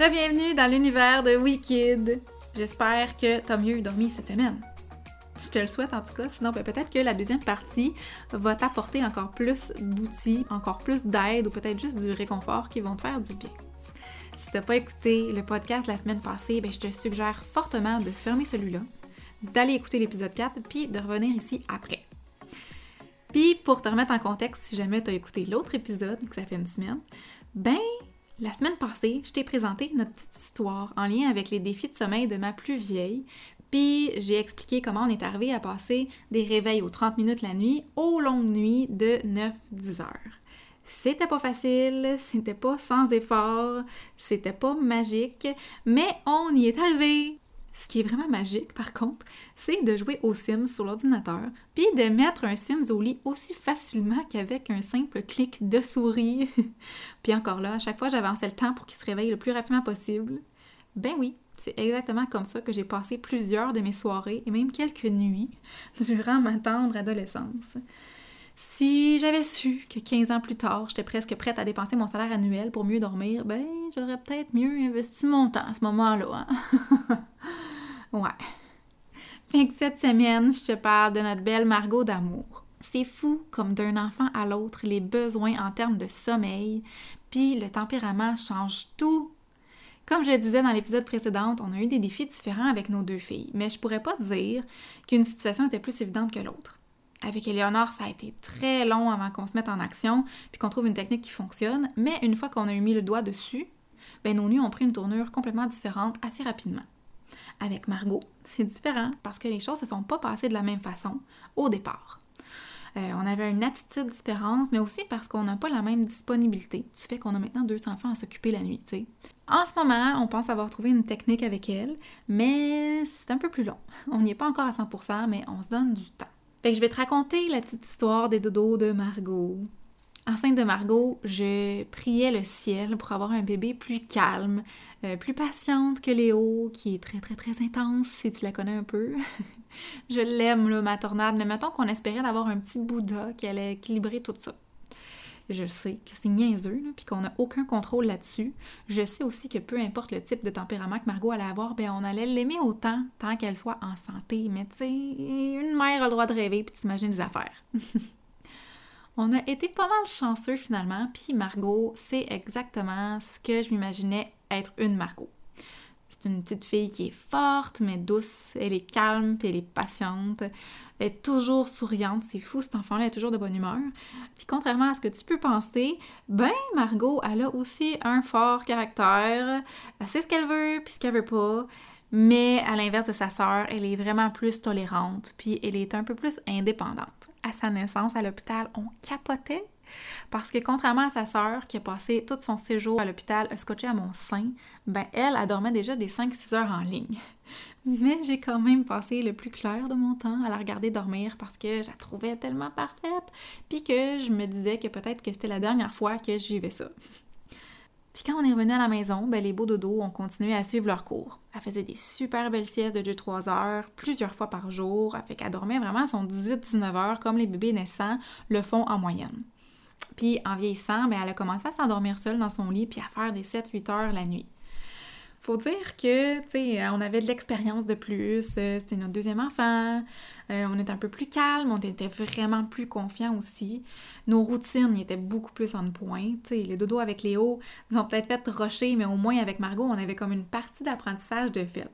Rebienvenue dans l'univers de Wikid. J'espère que t'as mieux dormi cette semaine. Je te le souhaite en tout cas, sinon ben, peut-être que la deuxième partie va t'apporter encore plus d'outils, encore plus d'aide ou peut-être juste du réconfort qui vont te faire du bien. Si t'as pas écouté le podcast la semaine passée, ben, je te suggère fortement de fermer celui-là, d'aller écouter l'épisode 4 puis de revenir ici après. Puis pour te remettre en contexte, si jamais tu as écouté l'autre épisode, que ça fait une semaine, ben la semaine passée, je t'ai présenté notre petite histoire en lien avec les défis de sommeil de ma plus vieille, puis j'ai expliqué comment on est arrivé à passer des réveils aux 30 minutes la nuit aux longues nuits de 9-10 heures. C'était pas facile, c'était pas sans effort, c'était pas magique, mais on y est arrivé. Ce qui est vraiment magique, par contre, c'est de jouer aux Sims sur l'ordinateur, puis de mettre un Sims au lit aussi facilement qu'avec un simple clic de souris. puis encore là, à chaque fois, j'avançais le temps pour qu'il se réveille le plus rapidement possible. Ben oui, c'est exactement comme ça que j'ai passé plusieurs de mes soirées et même quelques nuits durant ma tendre adolescence. Si j'avais su que 15 ans plus tard, j'étais presque prête à dépenser mon salaire annuel pour mieux dormir, ben j'aurais peut-être mieux investi mon temps à ce moment-là. Hein? ouais. Fait que cette semaine, je te parle de notre belle Margot d'amour. C'est fou comme d'un enfant à l'autre, les besoins en termes de sommeil, puis le tempérament change tout. Comme je le disais dans l'épisode précédent, on a eu des défis différents avec nos deux filles, mais je pourrais pas dire qu'une situation était plus évidente que l'autre. Avec Eleonore, ça a été très long avant qu'on se mette en action, puis qu'on trouve une technique qui fonctionne, mais une fois qu'on a eu mis le doigt dessus, ben nos nuits ont pris une tournure complètement différente assez rapidement. Avec Margot, c'est différent parce que les choses se sont pas passées de la même façon au départ. Euh, on avait une attitude différente, mais aussi parce qu'on n'a pas la même disponibilité du fait qu'on a maintenant deux enfants à s'occuper la nuit. En ce moment, on pense avoir trouvé une technique avec elle, mais c'est un peu plus long. On n'y est pas encore à 100%, mais on se donne du temps. Je vais te raconter la petite histoire des dodos de Margot. Enceinte de Margot, je priais le ciel pour avoir un bébé plus calme, euh, plus patiente que Léo, qui est très très très intense, si tu la connais un peu. je l'aime, ma tornade, mais mettons qu'on espérait d'avoir un petit Bouddha qui allait équilibrer tout ça je sais que c'est niaiseux, puis qu'on n'a aucun contrôle là-dessus. Je sais aussi que peu importe le type de tempérament que Margot allait avoir, ben on allait l'aimer autant tant qu'elle soit en santé. Mais tu sais, une mère a le droit de rêver puis t'imagines des affaires. on a été pas mal chanceux finalement, puis Margot, c'est exactement ce que je m'imaginais être une Margot. C'est une petite fille qui est forte, mais douce. Elle est calme, puis elle est patiente. Elle est toujours souriante. C'est fou, cet enfant-là est toujours de bonne humeur. Puis contrairement à ce que tu peux penser, ben, Margot, elle a aussi un fort caractère. Elle sait ce qu'elle veut, puis ce qu'elle veut pas. Mais à l'inverse de sa sœur, elle est vraiment plus tolérante, puis elle est un peu plus indépendante. À sa naissance à l'hôpital, on capotait parce que contrairement à sa sœur qui a passé tout son séjour à l'hôpital scotché à mon sein, ben elle, elle dormait déjà des 5-6 heures en ligne. Mais j'ai quand même passé le plus clair de mon temps à la regarder dormir parce que je la trouvais tellement parfaite, puis que je me disais que peut-être que c'était la dernière fois que je vivais ça. Puis quand on est revenu à la maison, ben les beaux dodos ont continué à suivre leur cours. Elle faisait des super belles siestes de 2-3 heures, plusieurs fois par jour. Fait qu'elle dormait vraiment son 18-19 heures comme les bébés naissants le font en moyenne. Puis en vieillissant, ben, elle a commencé à s'endormir seule dans son lit puis à faire des 7-8 heures la nuit. Faut dire que, tu sais, on avait de l'expérience de plus, euh, c'était notre deuxième enfant, euh, on était un peu plus calme, on était vraiment plus confiants aussi. Nos routines étaient beaucoup plus en point, tu sais, les dodos avec Léo, ils ont peut-être fait rocher, mais au moins avec Margot, on avait comme une partie d'apprentissage de fait.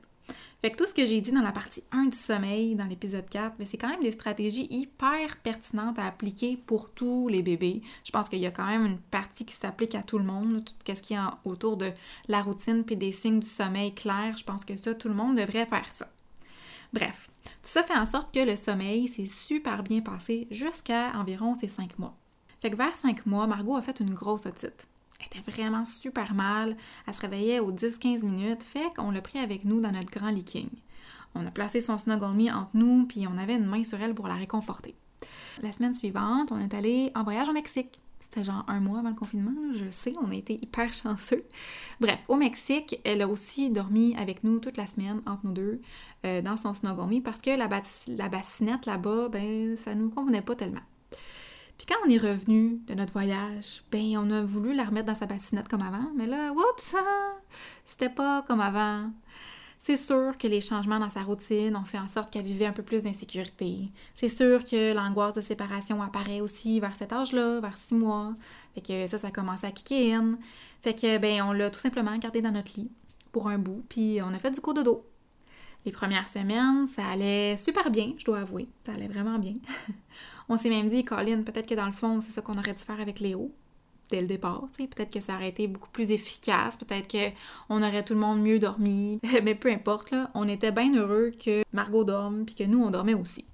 Fait que tout ce que j'ai dit dans la partie 1 du sommeil, dans l'épisode 4, ben, c'est quand même des stratégies hyper pertinentes à appliquer pour tous les bébés. Je pense qu'il y a quand même une partie qui s'applique à tout le monde, tout ce qui est autour de la routine puis des signes du sommeil clairs. Je pense que ça, tout le monde devrait faire ça. Bref, tout ça fait en sorte que le sommeil s'est super bien passé jusqu'à environ ces 5 mois. Fait que vers 5 mois, Margot a fait une grosse otite. Elle était vraiment super mal. Elle se réveillait aux 10-15 minutes. Fait qu'on l'a pris avec nous dans notre grand leaking. On a placé son snuggle me entre nous, puis on avait une main sur elle pour la réconforter. La semaine suivante, on est allé en voyage au Mexique. C'était genre un mois avant le confinement, je sais, on a été hyper chanceux. Bref, au Mexique, elle a aussi dormi avec nous toute la semaine, entre nous deux, euh, dans son snuggle me, parce que la, la bassinette là-bas, ben, ça nous convenait pas tellement. Puis quand on est revenu de notre voyage, ben on a voulu la remettre dans sa bassinette comme avant, mais là, oups, c'était pas comme avant. C'est sûr que les changements dans sa routine ont fait en sorte qu'elle vivait un peu plus d'insécurité. C'est sûr que l'angoisse de séparation apparaît aussi vers cet âge-là, vers six mois. Fait que ça, ça a commencé à kicker in. Fait que, ben, on l'a tout simplement gardé dans notre lit pour un bout, puis on a fait du coup de dos. Les premières semaines, ça allait super bien, je dois avouer. Ça allait vraiment bien. on s'est même dit, Colin, peut-être que dans le fond, c'est ça qu'on aurait dû faire avec Léo dès le départ. Peut-être que ça aurait été beaucoup plus efficace, peut-être qu'on aurait tout le monde mieux dormi, mais peu importe, on était bien heureux que Margot dorme, puis que nous, on dormait aussi.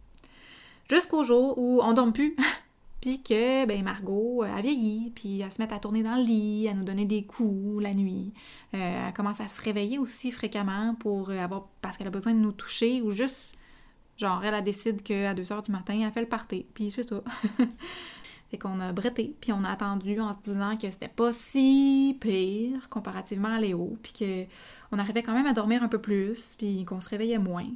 Jusqu'au jour où on dorme plus, puis que ben, Margot a vieilli, puis elle se met à tourner dans le lit, à nous donner des coups la nuit. Euh, elle commence à se réveiller aussi fréquemment pour avoir parce qu'elle a besoin de nous toucher ou juste genre elle, décide qu'à 2 heures du matin, elle fait le party, puis c'est ça. Fait qu'on a bretté, puis on a attendu en se disant que c'était pas si pire comparativement à Léo, puis qu'on arrivait quand même à dormir un peu plus, puis qu'on se réveillait moins.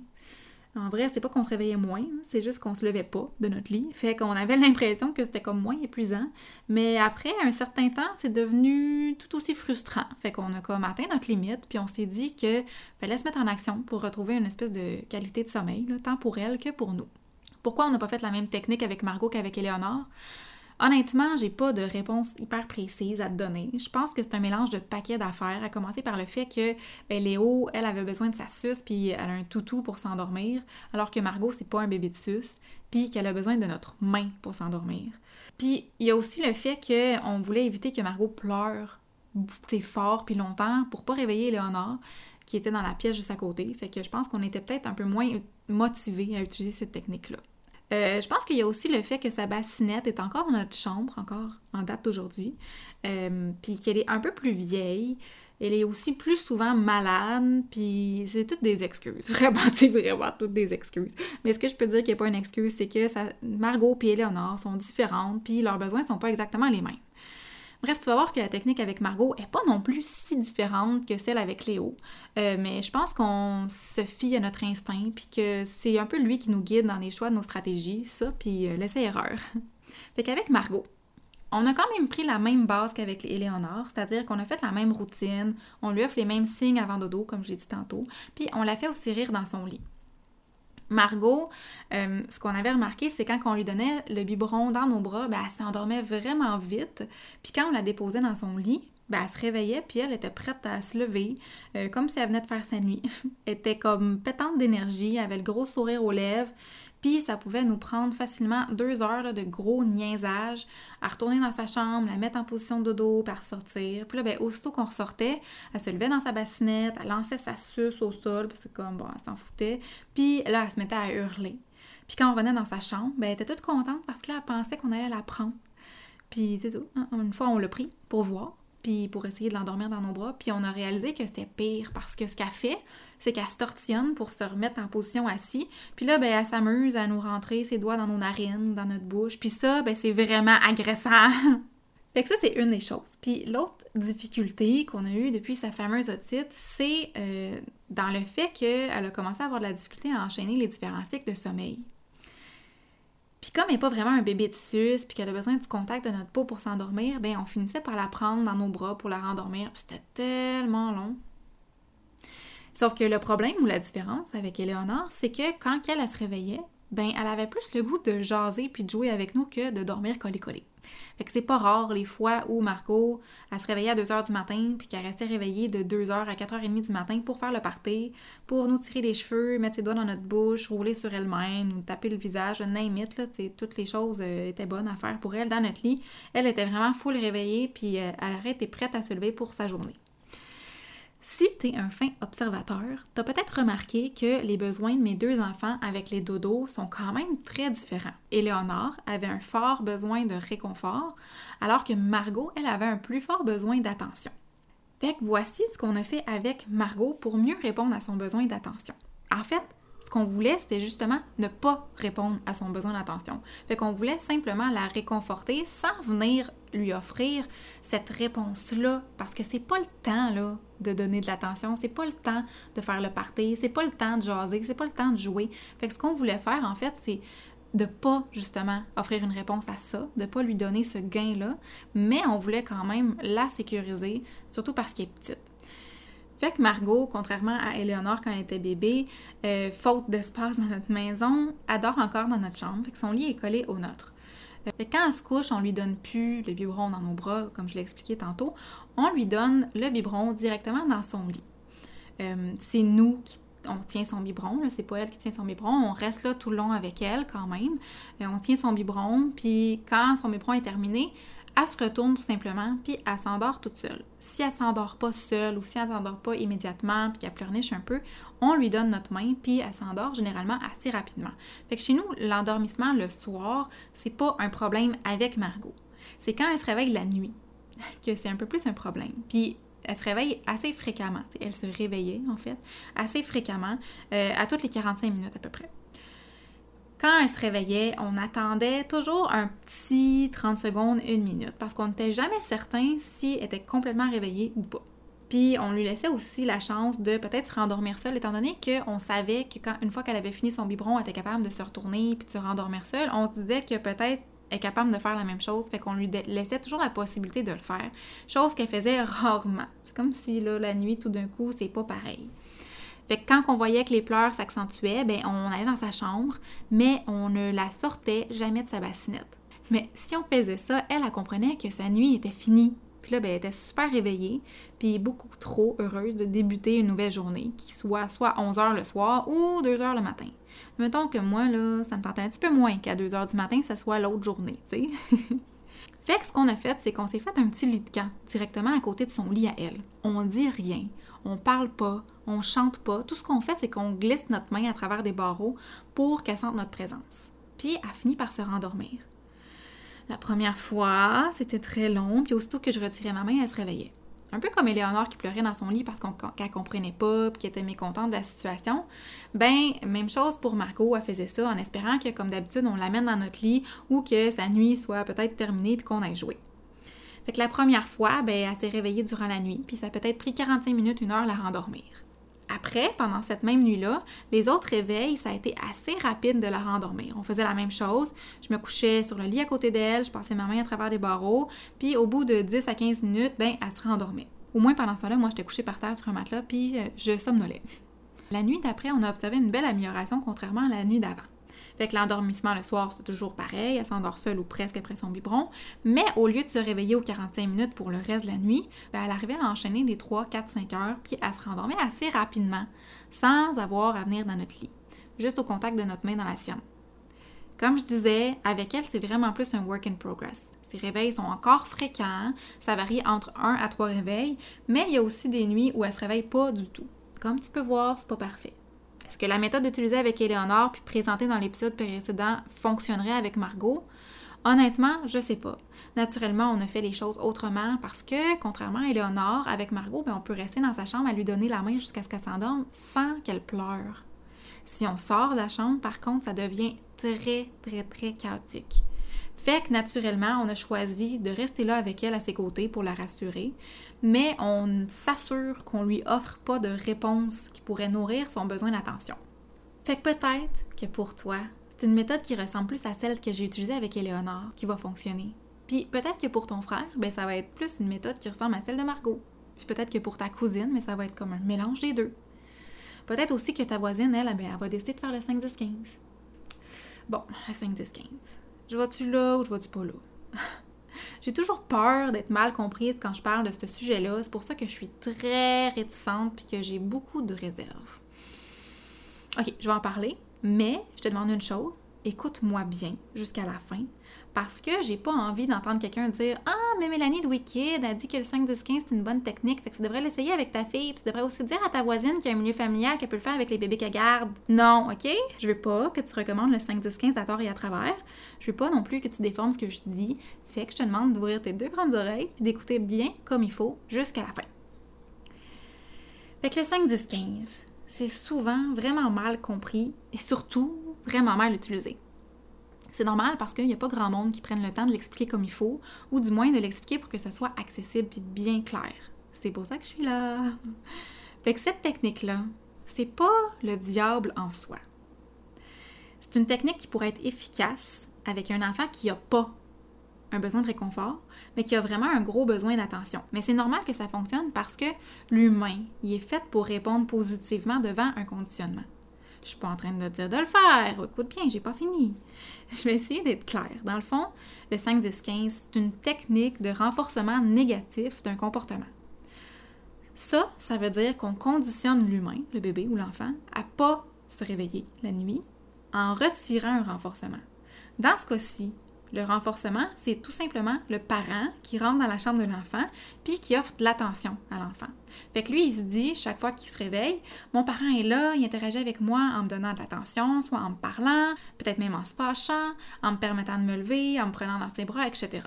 En vrai, c'est pas qu'on se réveillait moins, c'est juste qu'on se levait pas de notre lit. Fait qu'on avait l'impression que c'était comme moins épuisant. Mais après, un certain temps, c'est devenu tout aussi frustrant. Fait qu'on a comme atteint notre limite, puis on s'est dit que fallait se mettre en action pour retrouver une espèce de qualité de sommeil, tant pour elle que pour nous. Pourquoi on n'a pas fait la même technique avec Margot qu'avec Éléonore? Honnêtement, j'ai pas de réponse hyper précise à te donner. Je pense que c'est un mélange de paquets d'affaires, à commencer par le fait que ben, Léo, elle avait besoin de sa suce, puis elle a un toutou pour s'endormir, alors que Margot, c'est pas un bébé de suce, puis qu'elle a besoin de notre main pour s'endormir. Puis il y a aussi le fait qu'on voulait éviter que Margot pleure fort puis longtemps pour pas réveiller Léonard qui était dans la pièce juste à côté. Fait que je pense qu'on était peut-être un peu moins motivés à utiliser cette technique-là. Euh, je pense qu'il y a aussi le fait que sa bassinette est encore dans notre chambre, encore en date d'aujourd'hui, euh, puis qu'elle est un peu plus vieille. Elle est aussi plus souvent malade, puis c'est toutes des excuses. Vraiment, c'est vraiment toutes des excuses. Mais ce que je peux dire qui n'est pas une excuse, c'est que Margot et Eleonore sont différentes, puis leurs besoins sont pas exactement les mêmes. Bref, tu vas voir que la technique avec Margot est pas non plus si différente que celle avec Léo. Euh, mais je pense qu'on se fie à notre instinct, puis que c'est un peu lui qui nous guide dans les choix de nos stratégies, ça, puis euh, l'essai-erreur. fait qu'avec Margot, on a quand même pris la même base qu'avec Éléonore, c'est-à-dire qu'on a fait la même routine, on lui offre les mêmes signes avant dodo, comme je l'ai dit tantôt, puis on la fait aussi rire dans son lit. Margot, euh, ce qu'on avait remarqué, c'est quand on lui donnait le biberon dans nos bras, ben, elle s'endormait vraiment vite. Puis quand on la déposait dans son lit, ben, elle se réveillait, puis elle était prête à se lever, euh, comme si elle venait de faire sa nuit. elle était comme pétante d'énergie, avait le gros sourire aux lèvres. Puis ça pouvait nous prendre facilement deux heures de gros niaisage à retourner dans sa chambre, la mettre en position de dodo, puis à ressortir. Puis là, ben, aussitôt qu'on ressortait, elle se levait dans sa bassinette, elle lançait sa suce au sol, parce que comme, bon, elle s'en foutait. Puis là, elle se mettait à hurler. Puis quand on venait dans sa chambre, ben, elle était toute contente parce que là, elle pensait qu'on allait la prendre. Puis c'est ça, une fois, on l'a pris pour voir puis pour essayer de l'endormir dans nos bras. Puis on a réalisé que c'était pire parce que ce qu'elle fait, c'est qu'elle se tortillonne pour se remettre en position assis. Puis là, ben, elle s'amuse à nous rentrer ses doigts dans nos narines, dans notre bouche. Puis ça, ben, c'est vraiment agressant. fait que ça, c'est une des choses. Puis l'autre difficulté qu'on a eue depuis sa fameuse otite, c'est euh, dans le fait qu'elle a commencé à avoir de la difficulté à enchaîner les différents cycles de sommeil. Puis comme elle n'est pas vraiment un bébé de sus, puis qu'elle a besoin du contact de notre peau pour s'endormir, ben on finissait par la prendre dans nos bras pour la rendormir. C'était tellement long. Sauf que le problème ou la différence avec Éléonore, c'est que quand elle, elle se réveillait, ben elle avait plus le goût de jaser puis de jouer avec nous que de dormir collé-collé. Fait que c'est pas rare les fois où Marco, elle se réveillait à 2h du matin, puis qu'elle restait réveillée de 2h à 4h30 du matin pour faire le party, pour nous tirer les cheveux, mettre ses doigts dans notre bouche, rouler sur elle-même, nous taper le visage, name it, toutes les choses euh, étaient bonnes à faire pour elle dans notre lit. Elle était vraiment full réveillée, puis euh, elle aurait été prête à se lever pour sa journée. Si tu es un fin observateur, tu as peut-être remarqué que les besoins de mes deux enfants avec les dodos sont quand même très différents. Éléonore avait un fort besoin de réconfort, alors que Margot, elle avait un plus fort besoin d'attention. Fait que voici ce qu'on a fait avec Margot pour mieux répondre à son besoin d'attention. En fait, ce qu'on voulait, c'était justement ne pas répondre à son besoin d'attention. Fait qu'on voulait simplement la réconforter sans venir lui offrir cette réponse-là, parce que c'est pas le temps, de donner de l'attention, c'est pas le temps de faire le party, c'est pas le temps de jaser, c'est pas le temps de jouer. Fait que ce qu'on voulait faire, en fait, c'est de pas justement offrir une réponse à ça, de pas lui donner ce gain-là, mais on voulait quand même la sécuriser, surtout parce qu'elle est petite. Fait que Margot, contrairement à Eleonore quand elle était bébé, euh, faute d'espace dans notre maison, adore encore dans notre chambre. Fait que son lit est collé au nôtre. Quand elle se couche, on lui donne plus le biberon dans nos bras, comme je l'ai expliqué tantôt. On lui donne le biberon directement dans son lit. Euh, c'est nous qui on tient son biberon, c'est pas elle qui tient son biberon, on reste là tout le long avec elle quand même. Et on tient son biberon, puis quand son biberon est terminé, elle se retourne tout simplement, puis elle s'endort toute seule. Si elle s'endort pas seule ou si elle s'endort pas immédiatement, puis qu'elle pleurniche un peu, on lui donne notre main, puis elle s'endort généralement assez rapidement. Fait que chez nous, l'endormissement le soir, c'est pas un problème avec Margot. C'est quand elle se réveille la nuit que c'est un peu plus un problème. Puis elle se réveille assez fréquemment. Elle se réveillait, en fait, assez fréquemment, euh, à toutes les 45 minutes à peu près. Quand elle se réveillait, on attendait toujours un petit 30 secondes, une minute, parce qu'on n'était jamais certain si elle était complètement réveillée ou pas. Puis on lui laissait aussi la chance de peut-être se rendormir seule, étant donné qu'on savait que une fois qu'elle avait fini son biberon, elle était capable de se retourner puis de se rendormir seule. On se disait que peut-être est capable de faire la même chose, fait qu'on lui laissait toujours la possibilité de le faire, chose qu'elle faisait rarement. C'est comme si la nuit, tout d'un coup, c'est pas pareil. Fait que quand on voyait que les pleurs s'accentuaient, ben on allait dans sa chambre, mais on ne la sortait jamais de sa bassinette. Mais si on faisait ça, elle, elle comprenait que sa nuit était finie. Puis là, ben, elle était super réveillée, puis beaucoup trop heureuse de débuter une nouvelle journée, qui soit soit 11 h le soir ou 2 h le matin. Mettons que moi, là, ça me tentait un petit peu moins qu'à 2 h du matin, ce soit l'autre journée, tu sais. fait que ce qu'on a fait, c'est qu'on s'est fait un petit lit de camp directement à côté de son lit à elle. On dit rien, on parle pas, on chante pas. Tout ce qu'on fait, c'est qu'on glisse notre main à travers des barreaux pour qu'elle sente notre présence. Puis elle finit par se rendormir. La première fois, c'était très long, puis aussitôt que je retirais ma main, elle se réveillait. Un peu comme Éléonore qui pleurait dans son lit parce qu'elle comprenait pas, puis qu'elle était mécontente de la situation. Ben, même chose pour Margot, elle faisait ça Que la première fois, ben, elle s'est réveillée durant la nuit, puis ça a peut-être pris 45 minutes, une heure la rendormir. Après, pendant cette même nuit-là, les autres réveils, ça a été assez rapide de la rendormir. On faisait la même chose. Je me couchais sur le lit à côté d'elle, je passais ma main à travers des barreaux, puis au bout de 10 à 15 minutes, ben, elle se rendormait. Au moins pendant ce temps-là, moi, j'étais couchée par terre sur un matelas, puis euh, je somnolais. La nuit d'après, on a observé une belle amélioration contrairement à la nuit d'avant. Fait l'endormissement le soir, c'est toujours pareil, elle s'endort seule ou presque après son biberon, mais au lieu de se réveiller aux 45 minutes pour le reste de la nuit, ben, elle arrivait à enchaîner des 3, 4, 5 heures, puis elle se rendormait assez rapidement, sans avoir à venir dans notre lit, juste au contact de notre main dans la sienne. Comme je disais, avec elle, c'est vraiment plus un work in progress. Ses réveils sont encore fréquents, ça varie entre 1 à 3 réveils, mais il y a aussi des nuits où elle se réveille pas du tout. Comme tu peux voir, c'est pas parfait. Est-ce que la méthode utilisée avec Éléonore puis présentée dans l'épisode précédent fonctionnerait avec Margot? Honnêtement, je sais pas. Naturellement, on a fait les choses autrement parce que, contrairement à Éléonore, avec Margot, ben, on peut rester dans sa chambre à lui donner la main jusqu'à ce qu'elle s'endorme sans qu'elle pleure. Si on sort de la chambre, par contre, ça devient très, très, très chaotique. Fait que naturellement, on a choisi de rester là avec elle à ses côtés pour la rassurer, mais on s'assure qu'on lui offre pas de réponse qui pourrait nourrir son besoin d'attention. Fait que peut-être que pour toi, c'est une méthode qui ressemble plus à celle que j'ai utilisée avec Éléonore qui va fonctionner. Puis peut-être que pour ton frère, ben ça va être plus une méthode qui ressemble à celle de Margot. Puis peut-être que pour ta cousine, mais ça va être comme un mélange des deux. Peut-être aussi que ta voisine, elle, ben, elle va décider de faire le 5-10-15. Bon, le 5-10-15. Je vois-tu là ou je vois-tu pas là? J'ai toujours peur d'être mal comprise quand je parle de ce sujet-là. C'est pour ça que je suis très réticente et que j'ai beaucoup de réserves. Ok, je vais en parler, mais je te demande une chose. Écoute-moi bien jusqu'à la fin parce que j'ai pas envie d'entendre quelqu'un dire Ah, mais Mélanie de Wicked a dit que le 5-10-15 c'est une bonne technique, fait que tu devrais l'essayer avec ta fille, puis tu devrais aussi dire à ta voisine qui a un milieu familial qu'elle peut le faire avec les bébés qu'elle garde. Non, ok? Je veux pas que tu recommandes le 5-10-15 à tort et à travers. Je veux pas non plus que tu déformes ce que je dis, fait que je te demande d'ouvrir tes deux grandes oreilles puis d'écouter bien comme il faut jusqu'à la fin. Fait que le 5-10-15, c'est souvent vraiment mal compris et surtout vraiment mal utilisé. C'est normal parce qu'il n'y a pas grand monde qui prenne le temps de l'expliquer comme il faut, ou du moins de l'expliquer pour que ça soit accessible et bien clair. C'est pour ça que je suis là. Fait que cette technique-là, c'est pas le diable en soi. C'est une technique qui pourrait être efficace avec un enfant qui n'a pas un besoin de réconfort, mais qui a vraiment un gros besoin d'attention. Mais c'est normal que ça fonctionne parce que l'humain, il est fait pour répondre positivement devant un conditionnement. Je suis pas en train de dire de le faire. Écoute bien, j'ai pas fini. Je vais essayer d'être claire. Dans le fond, le 5-10-15, c'est une technique de renforcement négatif d'un comportement. Ça, ça veut dire qu'on conditionne l'humain, le bébé ou l'enfant, à pas se réveiller la nuit en retirant un renforcement. Dans ce cas-ci, le renforcement, c'est tout simplement le parent qui rentre dans la chambre de l'enfant puis qui offre de l'attention à l'enfant. Fait que lui, il se dit, chaque fois qu'il se réveille, mon parent est là, il interagit avec moi en me donnant de l'attention, soit en me parlant, peut-être même en se fâchant, en me permettant de me lever, en me prenant dans ses bras, etc.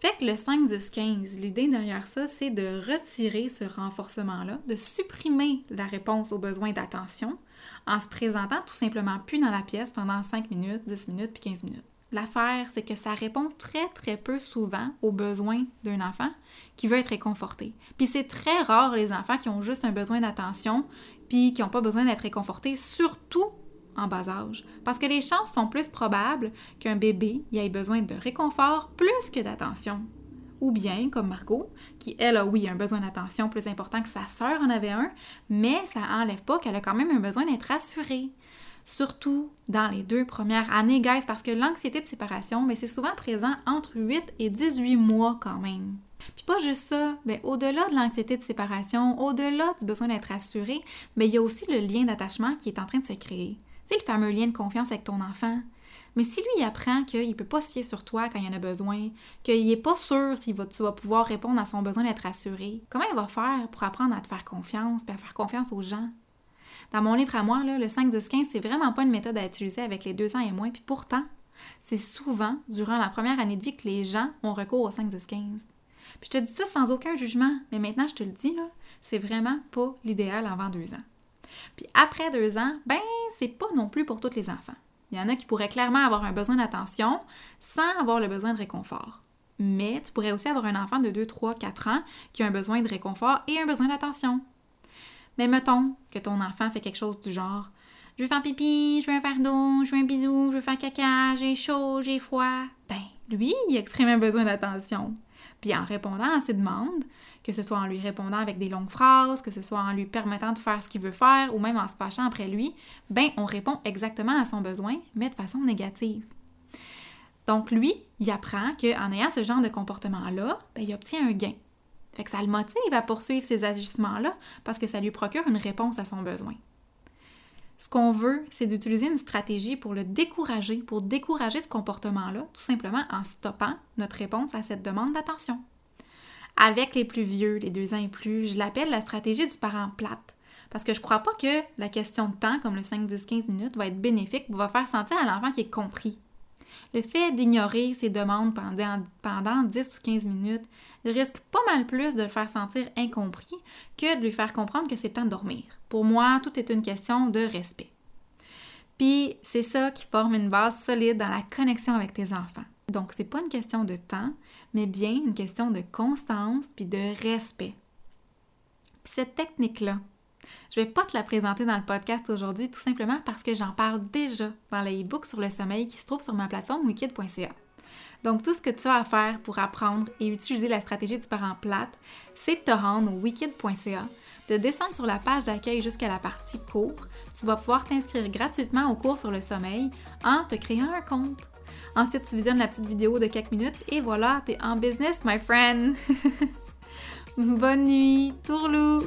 Fait que le 5, 10, 15, l'idée derrière ça, c'est de retirer ce renforcement-là, de supprimer la réponse aux besoins d'attention en se présentant tout simplement plus dans la pièce pendant 5 minutes, 10 minutes puis 15 minutes. L'affaire, c'est que ça répond très, très peu souvent aux besoins d'un enfant qui veut être réconforté. Puis c'est très rare les enfants qui ont juste un besoin d'attention puis qui n'ont pas besoin d'être réconfortés, surtout en bas âge. Parce que les chances sont plus probables qu'un bébé ait besoin de réconfort plus que d'attention. Ou bien, comme Margot, qui, elle, a oui un besoin d'attention plus important que sa sœur en avait un, mais ça n'enlève pas qu'elle a quand même un besoin d'être rassurée surtout dans les deux premières années, guys, parce que l'anxiété de séparation, mais c'est souvent présent entre 8 et 18 mois quand même. Puis pas juste ça, mais au-delà de l'anxiété de séparation, au-delà du besoin d'être rassuré, mais il y a aussi le lien d'attachement qui est en train de se créer. Sais, le fameux lien de confiance avec ton enfant. Mais si lui apprend qu'il ne peut pas se fier sur toi quand il en a besoin, qu'il n'est pas sûr si tu vas pouvoir répondre à son besoin d'être rassuré, comment il va faire pour apprendre à te faire confiance et à faire confiance aux gens? Dans mon livre à moi, le 5, 10, 15, c'est vraiment pas une méthode à utiliser avec les deux ans et moins. Puis pourtant, c'est souvent durant la première année de vie que les gens ont recours au 5, 10, 15. Puis je te dis ça sans aucun jugement, mais maintenant je te le dis, là, c'est vraiment pas l'idéal avant deux ans. Puis après deux ans, ben, c'est pas non plus pour tous les enfants. Il y en a qui pourraient clairement avoir un besoin d'attention sans avoir le besoin de réconfort. Mais tu pourrais aussi avoir un enfant de 2, 3, 4 ans qui a un besoin de réconfort et un besoin d'attention. Mais mettons que ton enfant fait quelque chose du genre Je veux faire pipi, je veux un verre d'eau, je veux un bisou, je veux faire caca, j'ai chaud, j'ai froid. Ben, lui, il exprime un besoin d'attention. Puis en répondant à ses demandes, que ce soit en lui répondant avec des longues phrases, que ce soit en lui permettant de faire ce qu'il veut faire ou même en se fâchant après lui, ben on répond exactement à son besoin, mais de façon négative. Donc lui, il apprend qu'en ayant ce genre de comportement-là, ben, il obtient un gain. Fait que ça le motive à poursuivre ces agissements-là parce que ça lui procure une réponse à son besoin. Ce qu'on veut, c'est d'utiliser une stratégie pour le décourager, pour décourager ce comportement-là, tout simplement en stoppant notre réponse à cette demande d'attention. Avec les plus vieux, les deux ans et plus, je l'appelle la stratégie du parent plate. Parce que je ne crois pas que la question de temps, comme le 5, 10, 15 minutes, va être bénéfique va faire sentir à l'enfant qu'il est compris. Le fait d'ignorer ses demandes pendant, pendant 10 ou 15 minutes risque pas mal plus de le faire sentir incompris que de lui faire comprendre que c'est temps de dormir. Pour moi, tout est une question de respect. Puis c'est ça qui forme une base solide dans la connexion avec tes enfants. Donc c'est pas une question de temps, mais bien une question de constance puis de respect. Puis cette technique-là, je vais pas te la présenter dans le podcast aujourd'hui tout simplement parce que j'en parle déjà dans le e-book sur le sommeil qui se trouve sur ma plateforme wikid.ca. Donc, tout ce que tu as à faire pour apprendre et utiliser la stratégie du parent plate, c'est de te rendre au wikid.ca, de descendre sur la page d'accueil jusqu'à la partie cours. Tu vas pouvoir t'inscrire gratuitement au cours sur le sommeil en te créant un compte. Ensuite, tu visionnes la petite vidéo de quelques minutes et voilà, t'es en business, my friend! Bonne nuit, tourlou!